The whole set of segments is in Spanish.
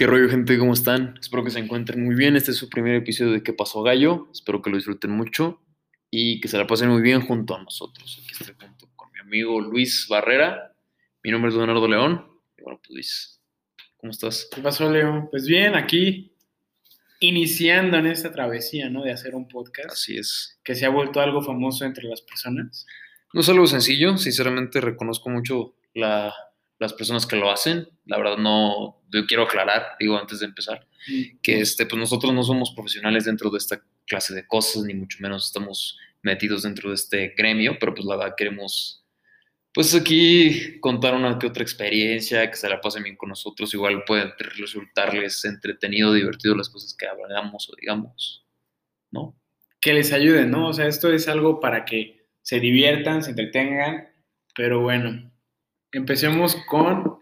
¿Qué rollo, gente? ¿Cómo están? Espero que se encuentren muy bien. Este es su primer episodio de ¿Qué pasó, Gallo? Espero que lo disfruten mucho y que se la pasen muy bien junto a nosotros. Aquí estoy junto con mi amigo Luis Barrera. Mi nombre es Leonardo León. Y bueno, pues Luis, ¿cómo estás? ¿Qué pasó, Leo? Pues bien, aquí iniciando en esta travesía, ¿no? De hacer un podcast Así es. que se ha vuelto algo famoso entre las personas. No es algo sencillo, sinceramente reconozco mucho la- las personas que lo hacen. La verdad no, yo quiero aclarar, digo antes de empezar, que este, pues nosotros no somos profesionales dentro de esta clase de cosas, ni mucho menos estamos metidos dentro de este gremio, pero pues la verdad queremos, pues aquí contar una que otra experiencia, que se la pasen bien con nosotros, igual puede resultarles entretenido, divertido las cosas que hablamos o digamos, ¿no? Que les ayude, ¿no? O sea, esto es algo para que se diviertan, se entretengan, pero bueno, empecemos con...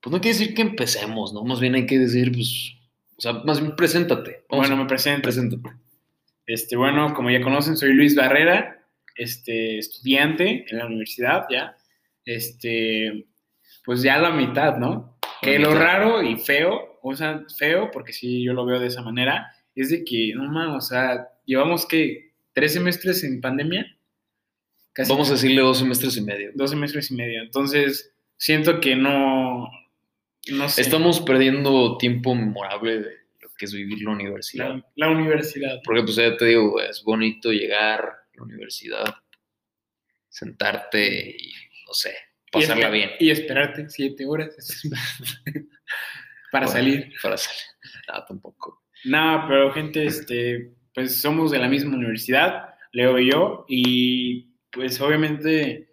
Pues no quiere decir que empecemos, ¿no? Más bien hay que decir, pues, o sea, más bien preséntate. Vamos Bueno, a- me presento. preséntate. Este, bueno, como ya conocen, soy Luis Barrera, este, estudiante en la universidad ya. Este, pues ya la mitad, ¿no? La Que lo raro y feo, o sea, feo, porque sí, yo lo veo de esa manera, es de que, no mames, o sea, llevamos que tres semestres en pandemia. Casi Vamos a decirle dos semestres y medio. dos semestres y medio. Entonces, siento que no, no sé. Estamos perdiendo tiempo memorable de lo que es vivir la universidad. la, la universidad. Porque, pues, ya te digo, es bonito llegar a la universidad, sentarte y, no sé, Y pasarla esper- bien. Y esperarte siete horas para Bueno, salir. Para salir. No, tampoco. No, pero gente, este, pues somos de la misma universidad, Leo y yo, y pues obviamente,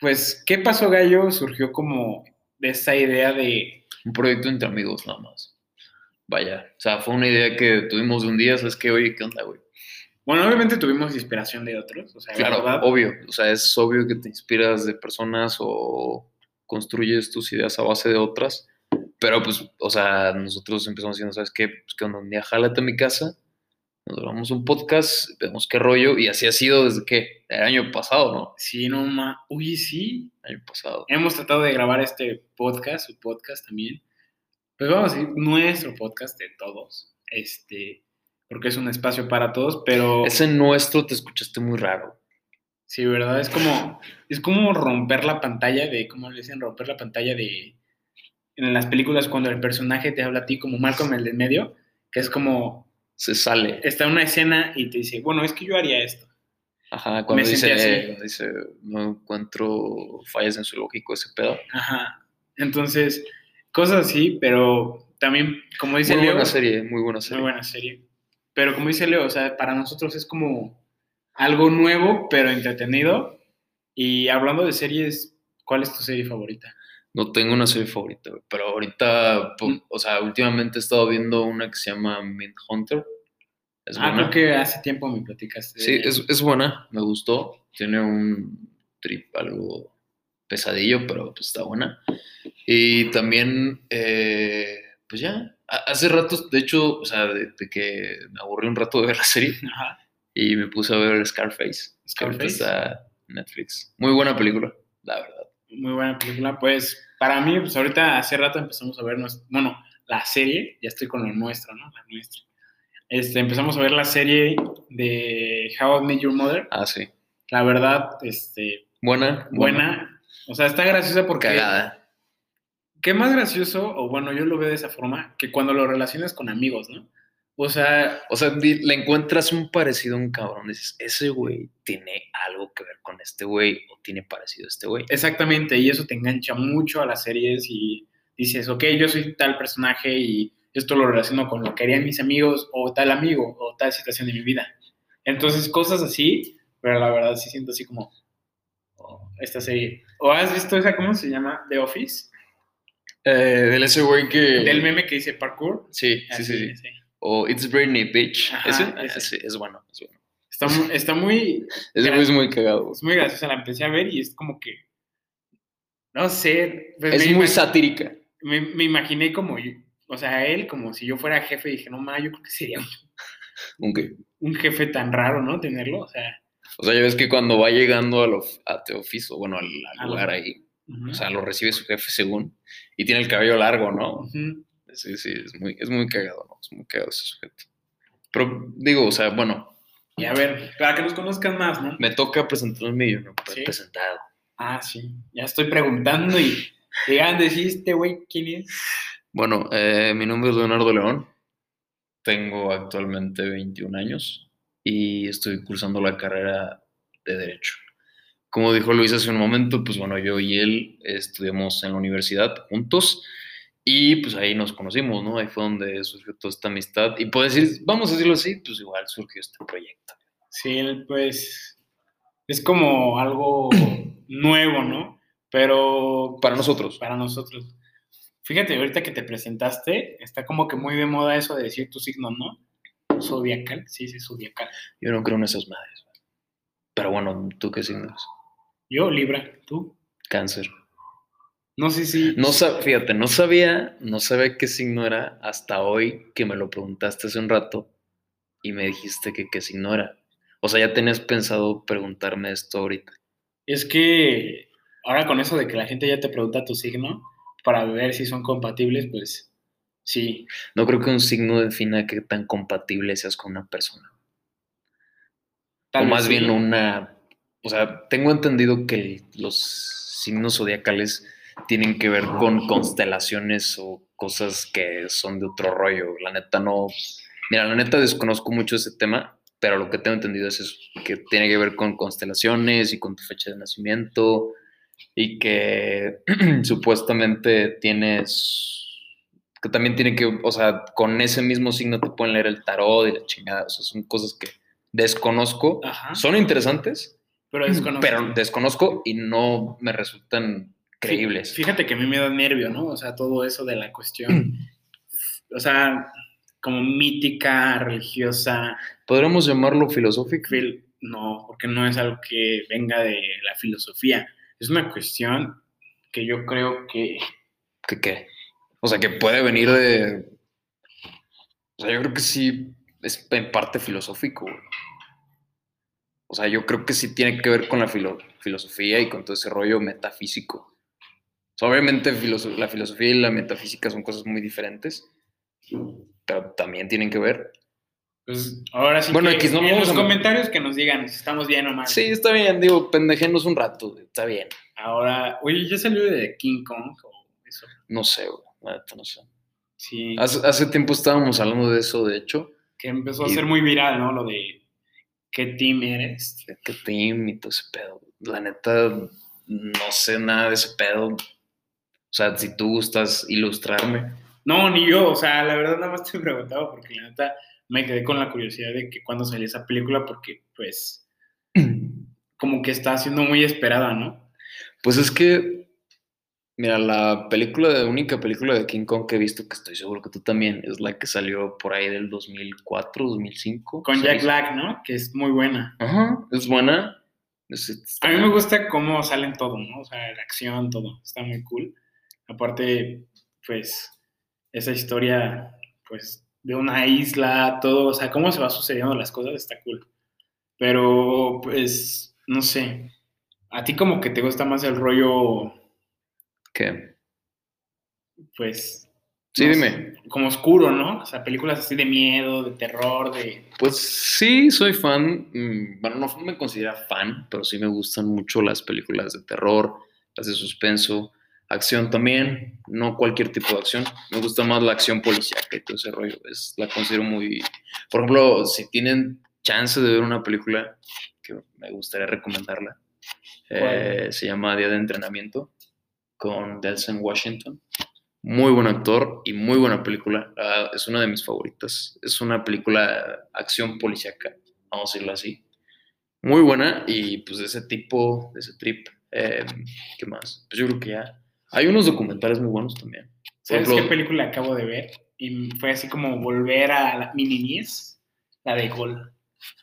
pues, ¿qué pasó Gallo? Surgió como de esa idea de, Un proyecto entre amigos, nada más. Vaya. O sea, fue una idea que tuvimos de un día, ¿sabes qué? Oye, ¿qué onda, güey? bueno, obviamente tuvimos inspiración de otros, o sea, la Claro, obvio. O sea, es obvio que te inspiras de personas o construyes tus ideas a base de otras. Pero pues, o sea, nosotros empezamos diciendo, ¿sabes qué? Pues que un día jálate a mi casa, nos grabamos un podcast, vemos qué rollo. Y así ha sido desde que el año pasado, ¿no? sí, no, ma, uy, sí, El año pasado. hemos tratado de grabar este podcast, su podcast también, pues vamos a decir, nuestro podcast de todos, este, porque es un espacio para todos, pero... Ese nuestro te escuchaste muy raro. Sí, ¿verdad? Es como, es como romper la pantalla de, ¿cómo le dicen? Romper la pantalla de, en las películas cuando el personaje te habla a ti como Malcolm el del medio, que es como, Se sale. está en una escena y te dice, bueno, es que yo haría esto. Ajá, cuando Me dice, así. dice, no encuentro fallas en su lógico ese pedo. Ajá. Entonces, cosas así, pero también, como dice Muy Leo, buena serie, muy buena serie. muy buena serie. Pero como dice Leo, o sea, para nosotros es como algo nuevo, pero entretenido. Y hablando de series, ¿cuál es tu serie favorita? No tengo una serie favorita, güey, pero ahorita, po- Mm. o sea, últimamente he estado viendo una que se llama Mindhunter. Es ah, buena. creo que hace tiempo me platicaste. Sí, es, es buena, me gustó. Tiene un trip algo pesadillo, pero pues está buena. Y también, eh, pues ya, ha- hace rato, de hecho, o sea, de, de que me aburrí un rato de ver la serie Ajá. y me puse a ver Scarface. que Scarface. está Netflix. Muy buena película, la verdad. Muy buena película. Pues para mí, pues ahorita hace rato empezamos a ver, bueno, la serie, ya estoy con lo nuestro, ¿no? La nuestra. Este, empezamos a ver la serie de How I Met Your Mother. Ah, sí. La verdad, este, Buena, buena. O sea, está graciosa porque... Cagada. ¿Qué más gracioso? O bueno, yo lo veo de esa forma, que cuando lo relacionas con amigos, ¿no? O sea, O sea, le encuentras un parecido a un cabrón. Dices, ese güey tiene algo que ver con este güey o tiene parecido a este güey. Exactamente, y eso te engancha mucho a las series y dices, ok, yo soy tal personaje y esto lo relaciono con lo que harían mis amigos o tal amigo o tal situación de mi vida. Entonces, cosas así, pero la verdad sí siento así como oh, esta serie. ¿O has visto esa, cómo se llama? The Office. Eh, del ese güey que... Del meme que dice parkour. Sí, sí, Así, sí, sí. O It's Britney, bitch. Ajá. Ah, es bueno, es bueno. Está, mu- está muy, es muy cagado. güey. es muy graciosa, la empecé a ver y es como que, no sé, pues Es muy satírica. me, me imaginé como, yo- o sea, él como si yo fuera jefe y dije, no, ma, yo creo que sería Aunque, un jefe tan raro, ¿no? Tenerlo, o sea, o sea, ya ves que cuando va llegando a, lo, a The Office, o bueno, al, al A lugar ahí. O sea, lo recibe su jefe según. Y tiene el cabello largo, ¿no? Ujú. Sí, sí, es muy, es muy cagado, ¿no? Es muy cagado ese sujeto. Pero digo, o sea, bueno, Y a ver, para que nos conozcan más, ¿no? me toca presentarme yo, ¿no? Pues, Sí. Presentado. Ah, sí. Ya estoy preguntando y decir, este güey, ¿quién es? Bueno, eh, mi nombre es Leonardo León. Tengo actualmente 21 años y estoy cursando la carrera de Derecho. Como dijo Luis hace un momento, pues bueno, yo y él estudiamos en la universidad juntos y pues ahí nos conocimos, ¿no? Ahí fue donde surgió toda esta amistad. Y puedo decir, vamos a decirlo así, pues igual surgió este proyecto. Sí, pues es como algo nuevo, ¿no? Pero Para nosotros. para nosotros. Fíjate, ahorita que te presentaste, está como que muy de moda eso de decir tu signo, ¿no? Zodiacal, sí, sí, zodiacal. Yo no creo en esas madres. Pero bueno, ¿tú qué signo eres? Yo, Libra, tú. Cáncer. No sé si. No sab- fíjate, no sabía, no sabía qué signo era hasta hoy que me lo preguntaste hace un rato y me dijiste que qué signo era. O sea, ya tenías pensado preguntarme esto ahorita. Es que ahora con eso de que la gente ya te pregunta tu signo para ver si son compatibles, pues sí. No creo que un signo defina qué tan compatible seas con una persona. Tal o más sí. bien una, o sea, tengo entendido que los signos zodiacales tienen que ver con constelaciones o cosas que son de otro rollo. La neta no, mira, la neta desconozco mucho ese tema, pero lo que tengo entendido es eso, que tiene que ver con constelaciones y con tu fecha de nacimiento y que supuestamente tienes, que también tiene que, o sea, con ese mismo signo te pueden leer el tarot y la chingada, o sea, son cosas que desconozco, Ajá. son interesantes, Pero desconozco. pero desconozco y no me resultan creíbles. Fíjate que a mí me da nervio, ¿no? O sea, todo eso de la cuestión. o sea, como mítica, religiosa. ¿Podríamos llamarlo filosófico? fil- No, porque no es algo que venga de la filosofía. Es una cuestión que yo creo que. ¿Qué qué? O sea, que puede venir de... O sea, yo creo que sí es en parte filosófico. güey. O sea, yo creo que sí tiene que ver con la filo- filosofía y con todo ese rollo metafísico. O sea, obviamente filoso- la filosofía y la metafísica son cosas muy diferentes, pero también tienen que ver. Pues ahora sí Bueno, que X, no en los a- comentarios que nos digan si estamos bien o mal. Sí, está bien, digo, pendejenos un rato, está bien. Ahora, oye, ya salió de King Kong o eso. No sé, güey, no sé. Sí, Hace, hace tiempo estábamos hablando de eso, de hecho, que empezó a y- ser muy viral, ¿no? Lo de qué team eres. qué team y todo ese pedo. La neta, no sé nada de ese pedo. O sea, si tú gustas ilustrarme. No, ni yo, o sea, la verdad nada más te preguntaba porque la neta me quedé con la curiosidad de que cuando salió esa película, porque pues como que está siendo muy esperada, ¿no? Pues es que, mira, la película, la única película de King Kong que he visto, que estoy seguro que tú también, es la que salió por ahí del 2004, 2005. Con Jack. Black, ¿no? Que es muy buena. Ajá, es buena. Es- A mí me gusta cómo salen todo, ¿no? O sea, la acción, todo, está muy cool. Aparte, pues, esa historia, pues, de una isla, todo, o sea, cómo se va sucediendo las cosas, está cool. Pero, pues, no sé, a ti como que te gusta más el rollo, ¿Qué? pues... Sí, no dime. sé, como oscuro, ¿no? O sea, películas así de miedo, de terror, de... Pues sí, soy fan. mm, Bueno, no me considero fan, pero sí me gustan mucho las películas de terror, las de suspenso, acción también. No cualquier tipo de acción. Me gusta más la acción policíaca y todo ese rollo. Es, la considero muy. Por ejemplo, si tienen chance de ver una película que me gustaría recomendarla, eh, se llama Día de Entrenamiento con Delson Washington. Muy buen actor y muy buena película. Es una de mis favoritas. Es una película acción policíaca, vamos a decirlo así. Muy buena y pues de ese tipo, de ese trip. Eh, ¿Qué más? Pues yo creo que ya. Hay unos documentales muy buenos también. ¿Sabes ejemplo, qué película acabo de ver? Y fue así como volver a la, mi niñez, la de Gol.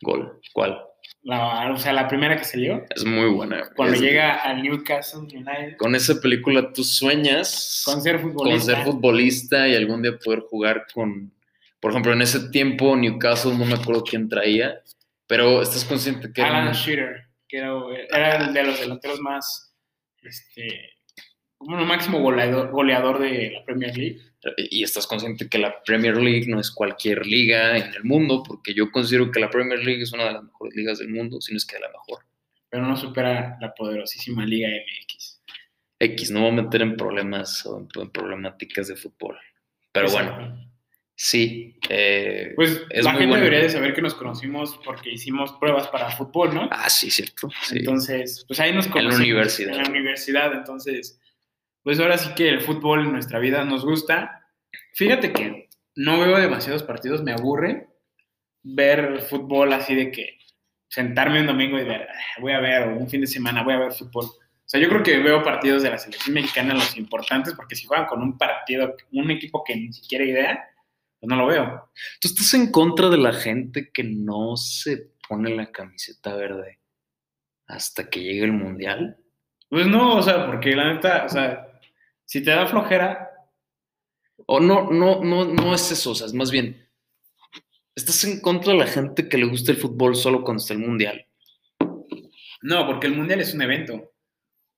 Gol. ¿Cuál? La, o sea, la primera que salió, Es muy buena. cuando Es- llega al Newcastle United, Con esa película tú sueñas con ser con futbolista. ser futbolista y algún día poder jugar con, por ejemplo, en ese tiempo Newcastle, no me acuerdo quién traía, pero estás consciente que era Alan un- Shearer, que era, era el de los delanteros más, este, Bueno, máximo goleador, goleador de la Premier League. Y estás consciente que la Premier League no es cualquier liga en el mundo, porque yo considero que la Premier League es una de las mejores ligas del mundo, si no es que la mejor. Pero no supera la poderosísima Liga MX. X, no voy a meter en problemas o en problemáticas de fútbol. Pero Exacto. bueno, sí. eh, Pues Es la muy gente bueno. debería de saber que nos conocimos porque hicimos pruebas para fútbol, ¿no? ah, sí, cierto. Sí. Entonces, pues ahí nos En la conocimos. universidad. En la universidad, entonces, pues ahora sí que el fútbol en nuestra vida nos gusta. Fíjate que no veo demasiados partidos, me aburre ver fútbol así de que sentarme un domingo y ver, "Ah, voy a ver, o un fin de semana voy a ver fútbol. O sea, yo creo que veo partidos de la selección mexicana los importantes, porque si juegan con un partido, un equipo que ni siquiera idea, pues no lo veo. ¿Tú estás en contra de la gente que no se pone la camiseta verde hasta que llegue el mundial? Pues no, o sea, porque la neta, o sea, si te da flojera, O no, no, no, no es eso, o sea, es más bien, ¿estás en contra de la gente que le gusta el fútbol solo cuando está el mundial? No, porque el mundial es un evento.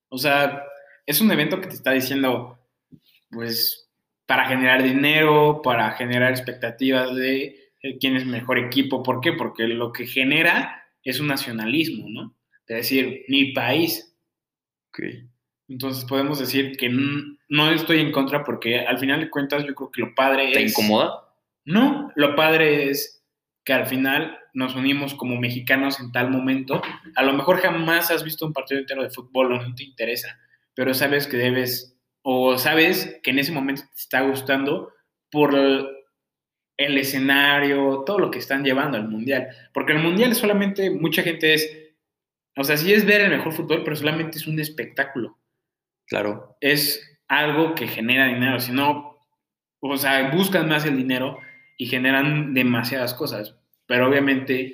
O sea, es un evento que te está diciendo, pues, para generar dinero, para generar expectativas de eh, quién es mejor equipo. ¿Por qué? Porque lo que genera es un nacionalismo, ¿no? Es decir, mi país. Entonces podemos decir que no estoy en contra porque al final de cuentas yo creo que lo padre ¿Te es... incomoda? No, lo padre es que al final nos unimos como mexicanos en tal momento. A lo mejor jamás has visto un partido entero de fútbol o no te interesa, pero sabes que debes, o sabes que en ese momento te está gustando por el, el escenario, todo lo que están llevando al mundial. Porque el mundial solamente mucha gente es, o sea, sí es ver el mejor fútbol, pero solamente es un espectáculo Claro. es algo que genera dinero, si no, o sea, buscan más el dinero y generan demasiadas cosas, pero obviamente,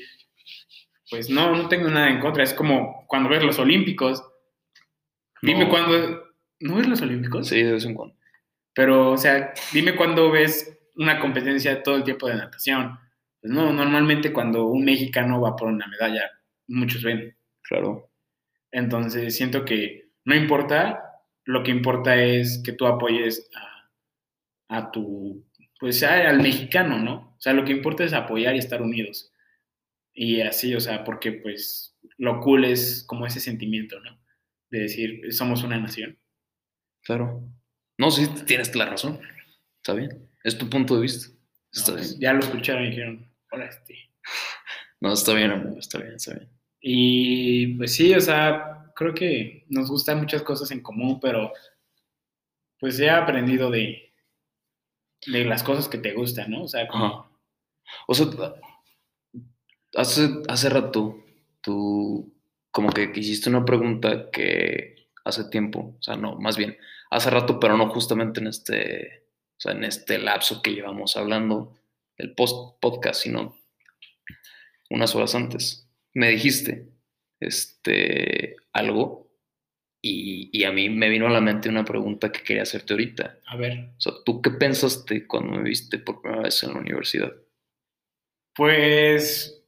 pues no, no tengo nada en contra, es como cuando ves los Olímpicos, dime No. cuándo, ¿no ves los Olímpicos? Sí, de vez en cuando. Pero, o sea, dime cuándo ves una competencia todo el tiempo de natación. Pues no, normalmente cuando un mexicano va por una medalla, muchos ven. Claro. Entonces siento que no importa, lo que importa es que tú apoyes a, a tu, pues a- al mexicano, ¿no? O sea, lo que importa es apoyar y estar unidos. Y así, o sea, porque pues lo cool es como ese sentimiento, ¿no? De decir, somos una nación. Claro. No, sí, tienes la razón. Está bien. Es tu punto de vista. Está Pues, bien. ya lo escucharon y dijeron, hola, este. No, está bien, amigo. Está bien, está bien. Y pues sí, o sea, creo que nos gustan muchas cosas en común, pero pues he aprendido de, de las cosas que te gustan, ¿no? O sea, como. O sea, hace, hace rato tú como que hiciste una pregunta que hace tiempo, o sea, no, más bien, hace rato, pero no justamente en este, o sea, en este lapso que llevamos hablando del post podcast, sino unas horas antes. Me dijiste este, algo y, y a mí me vino a la mente una pregunta que quería hacerte ahorita. a ver, O sea, ¿tú qué pensaste cuando me viste por primera vez en la universidad? pues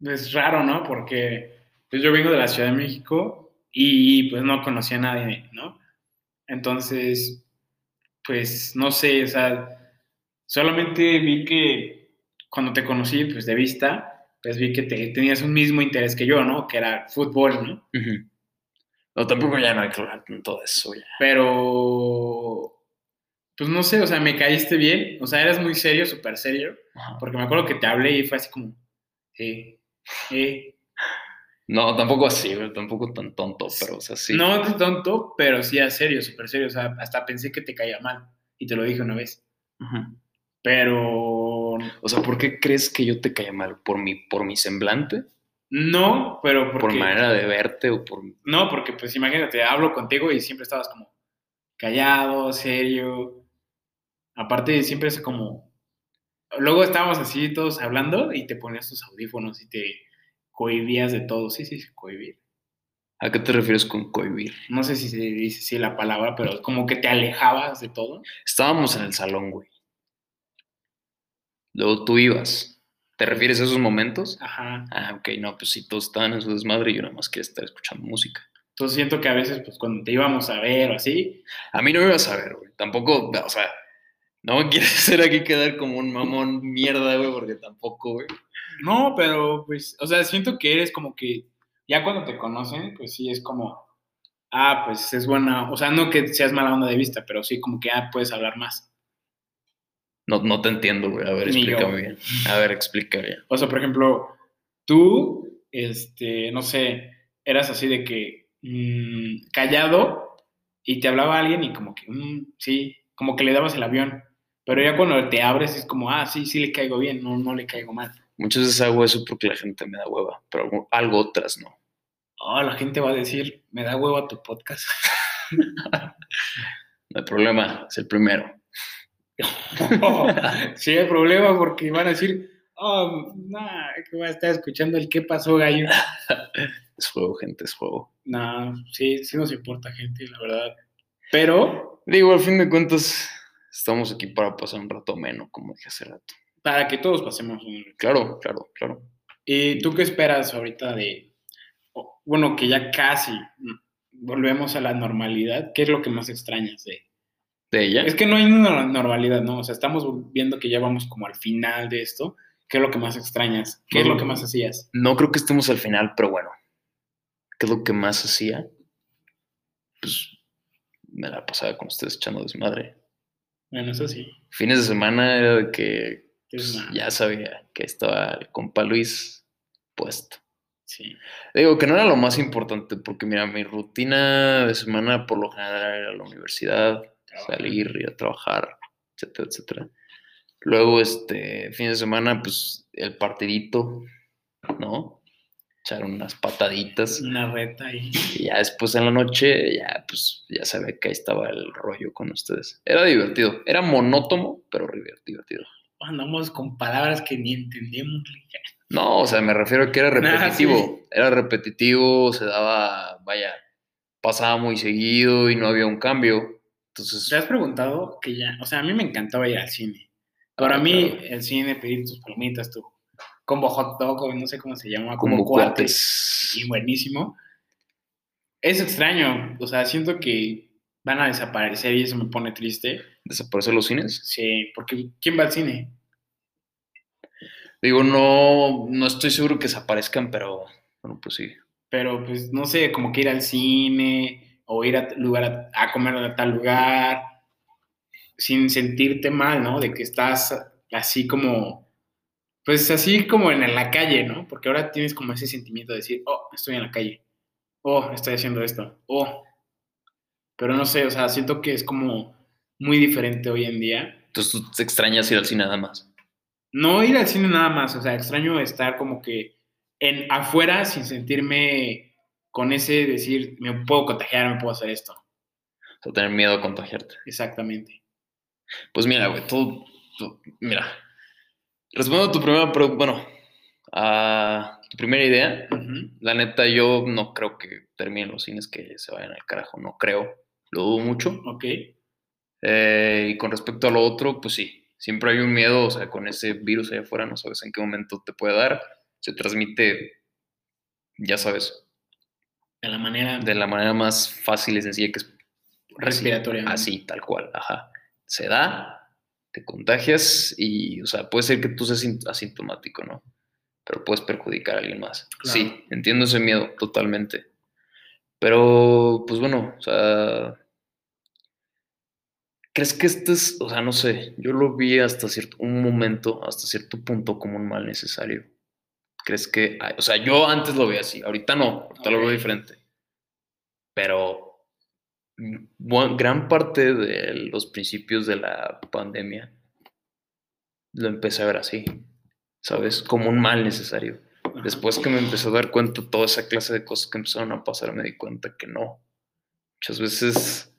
es raro, ¿no? Porque pues yo vengo de la Ciudad de México y pues no conocía a nadie, ¿no? Entonces, pues no sé, o sea, solamente vi que cuando te conocí, pues de vista, pues vi que te, tenías un mismo interés que yo, ¿no? Que era fútbol, ¿no? Ujú. No, tampoco ya no hay que hablar en todo eso ya. Pero, pues no sé, o sea, me caíste bien, o sea, eras muy serio, súper serio, Ajá. porque me acuerdo que te hablé y fue así como, eh, eh, No, tampoco así, tampoco tan tonto, pero o sea, sí. no de tonto, pero sí a serio, súper serio, o sea, hasta pensé que te caía mal, y te lo dije una vez, Ujú. Pero O sea, ¿por qué crees que yo te caía mal? ¿Por mi, por mi semblante? no, pero ¿Por porque, manera de verte o por...? no, porque pues imagínate, hablo contigo y siempre estabas como callado, serio, aparte siempre es como, luego estábamos así todos hablando y te ponías tus audífonos y te cohibías de todo, sí, sí, cohibir. ¿A qué te refieres con cohibir? No sé si se dice así la palabra, pero como que te alejabas de todo. Estábamos en el salón, güey. Luego tú ibas. ¿Te refieres a esos momentos? Ajá. Ah, ok, no, pues sí, todos estaban en su desmadre y yo nada más quería estar escuchando música. Entonces siento que a veces, pues cuando te íbamos a ver o así. A mí no me ibas a ver, güey. Tampoco, o sea, no me quieres hacer aquí quedar como un mamón mierda, güey, porque tampoco, güey. No, pero pues, o sea, siento que eres como que ya cuando te conocen, pues sí es como, ah, pues es buena, o sea, no que seas mala onda de vista, pero sí como que, ah, puedes hablar más. No, no te entiendo, güey. A ver, explícame bien. A ver, explícame bien. O sea, por ejemplo, tú, este, no sé, eras así de que mmm, callado y te hablaba alguien y como que, mmm, sí, como que le dabas el avión. Pero ya cuando te abres es como, ah, sí, sí le caigo bien, no, no le caigo mal. Muchas veces hago eso porque la gente me da hueva, pero algo otras no. Oh, la gente va a decir, me da hueva tu podcast. no hay problema, es el primero. sí hay problema porque van a decir, oh, no, que voy a estar escuchando el qué pasó, gallo. es juego, gente, es juego. No, sí, sí nos importa, gente, la verdad. Pero. Digo, al fin de cuentas, estamos aquí para pasar un rato menos, como dije hace rato. Para que todos pasemos un Claro, claro, claro. ¿Y tú qué esperas ahorita de. Bueno, que ya casi volvemos a la normalidad? ¿Qué es lo que más extrañas de, de ella? Es que no hay una normalidad, ¿no? O sea, estamos viendo que ya vamos como al final de esto. ¿Qué es lo que más extrañas? ¿Qué es lo que más hacías? No creo que estemos al final, pero bueno. ¿Qué es lo que más hacía? Pues me la pasaba con ustedes echando desmadre. Bueno, eso sí. Fines de semana era de que pues, ya sabía que estaba el compa Luis puesto. Sí. Digo que no era lo más importante, porque mira, mi rutina de semana por lo general era la universidad, salir, ir a trabajar, etcétera, etcétera. Luego, este, fin de semana, pues el partidito, ¿no? echar unas pataditas. Una reta ahí. Y ya después en la noche, ya pues ya sabía que ahí estaba el rollo con ustedes. Era divertido, era monótono, pero divertido. Andamos con palabras que ni entendíamos. No, o sea, me refiero a que era ah, repetitivo. Era repetitivo, se daba, vaya, pasaba muy seguido y no había un cambio. Entonces. ¿Te has preguntado que ya, o sea, a mí me encantaba ir al cine. Para ah, mí, el cine, pedir tus palomitas, tú como hot dog, no sé cómo se llama, como, cuates. Y buenísimo. Es extraño, o sea, siento que van a desaparecer y eso me pone triste. ¿Desaparecer los cines? Sí, porque ¿quién va al cine? Digo, no, no estoy seguro que desaparezcan, pero bueno, pues sí. Pero pues no sé, como que ir al cine o ir a lugar a, a comer a tal lugar sin sentirte mal, ¿no? De que estás así como pues así como en la calle, ¿no? Porque ahora tienes como ese sentimiento de decir, oh, estoy en la calle, oh, estoy haciendo esto, oh. Pero no sé, o sea, siento que es como muy diferente hoy en día. Entonces tú te extrañas ir al cine nada más. No ir al cine nada más, o sea, extraño estar como que en afuera sin sentirme con ese decir, me puedo contagiar, me puedo hacer esto. O sea, tener miedo a contagiarte. Exactamente. Pues mira, güey, tú, tú mira, Respondo a tu primera, bueno, a tu primera idea. La neta, yo no creo que terminen los cines que se vayan al carajo, no creo. Lo dudo mucho. Ok. Eh, y con respecto a lo otro, pues sí, siempre hay un miedo, o sea, con ese virus allá afuera, no sabes en qué momento te puede dar. Se transmite, ya sabes. De la manera. De la manera más fácil y sencilla que es. Respiratoria. así tal cual, ajá. Se da, te contagias y, o sea, puede ser que tú seas asintomático, ¿no? Pero puedes perjudicar a alguien más. Sí, entiendo ese miedo totalmente. Pero, pues bueno, o sea, ¿crees que este es, o sea, no sé, yo lo vi hasta cierto, un momento, hasta cierto punto como un mal necesario? ¿Crees que, o sea, yo antes lo veía así, ahorita no, ahorita lo veo diferente. Pero gran parte de los principios de la pandemia lo empecé a ver así, ¿sabes? Como un mal necesario. Después que me empecé a dar cuenta toda esa clase de cosas que empezaron a pasar, me di cuenta que no. Muchas veces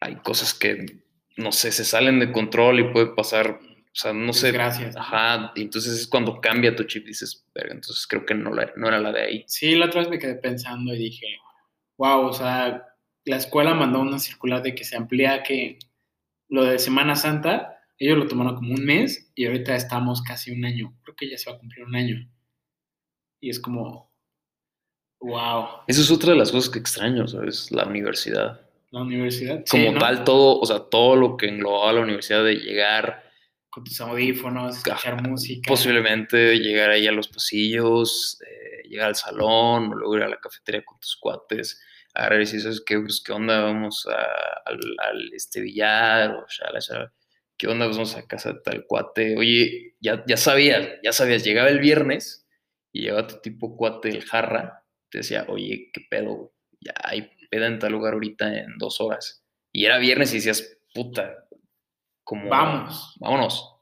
hay cosas que, no sé, se salen de control y puede pasar, sea, no sé. Gracias. Ajá, y entonces es cuando cambia tu chip y dices, verga, entonces creo que no, no era la de ahí. Sí, la otra vez me quedé pensando y dije, wow, o sea, la escuela mandó una circular de que se amplía que lo de Semana Santa, ellos lo tomaron como un mes y ahorita estamos casi un año. Creo que ya se va a cumplir un año. Y es como, Wow. Esa es otra de las cosas que extraño, ¿sabes? La universidad. La universidad. Sí, Como ¿no? tal, todo, o sea, todo lo que englobaba la universidad de llegar, Con tus audífonos, escuchar música. posiblemente llegar ahí a los pasillos, eh, llegar al salón, o luego ir a la cafetería con tus cuates, y decir, ¿sabes qué, pues, qué onda? Vamos a- al, al, este billar, o shala, shala. ¿Qué onda? Pues vamos a casa de tal cuate. Oye, ya, ya sabías, ya sabías, llegaba el viernes y llegaba tu tipo cuate, el jarra, te decía, oye, ¿qué pedo? Ya hay peda en tal lugar ahorita en dos horas. Y era viernes y decías, puta, como... Vamos. Vámonos.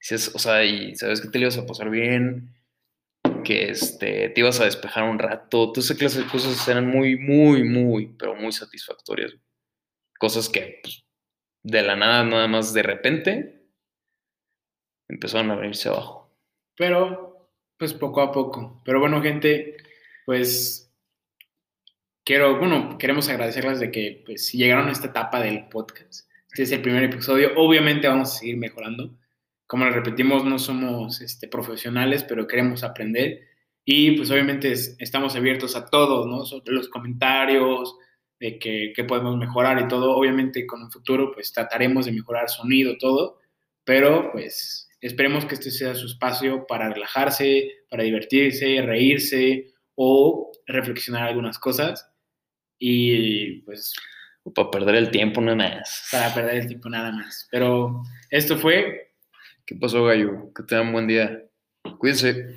Dices, o sea, y sabes que te lo ibas a pasar bien, que este, te ibas a despejar un rato, toda esa clase de cosas eran muy, muy, muy, pero muy satisfactorias. Cosas que pues, de la nada, nada más de repente, empezaron a venirse abajo. Pero, pues poco a poco. Pero bueno, gente, pues quiero, bueno, queremos agradecerles de que pues llegaron a esta etapa del podcast. Este es el primer episodio. Obviamente vamos a seguir mejorando. Como les repetimos, no somos este, profesionales, pero queremos aprender. Y pues obviamente es- estamos abiertos a todos, ¿no? Sobre los comentarios, de que, que podemos mejorar y todo. Obviamente con un futuro pues trataremos de mejorar sonido, todo. Pero pues esperemos que este sea su espacio para relajarse, para divertirse, reírse o reflexionar algunas cosas. Y pues O para perder el tiempo, nada más. para perder el tiempo nada más. Pero esto fue ¿Qué pasó, gallo? Que tengan buen día. Cuídense.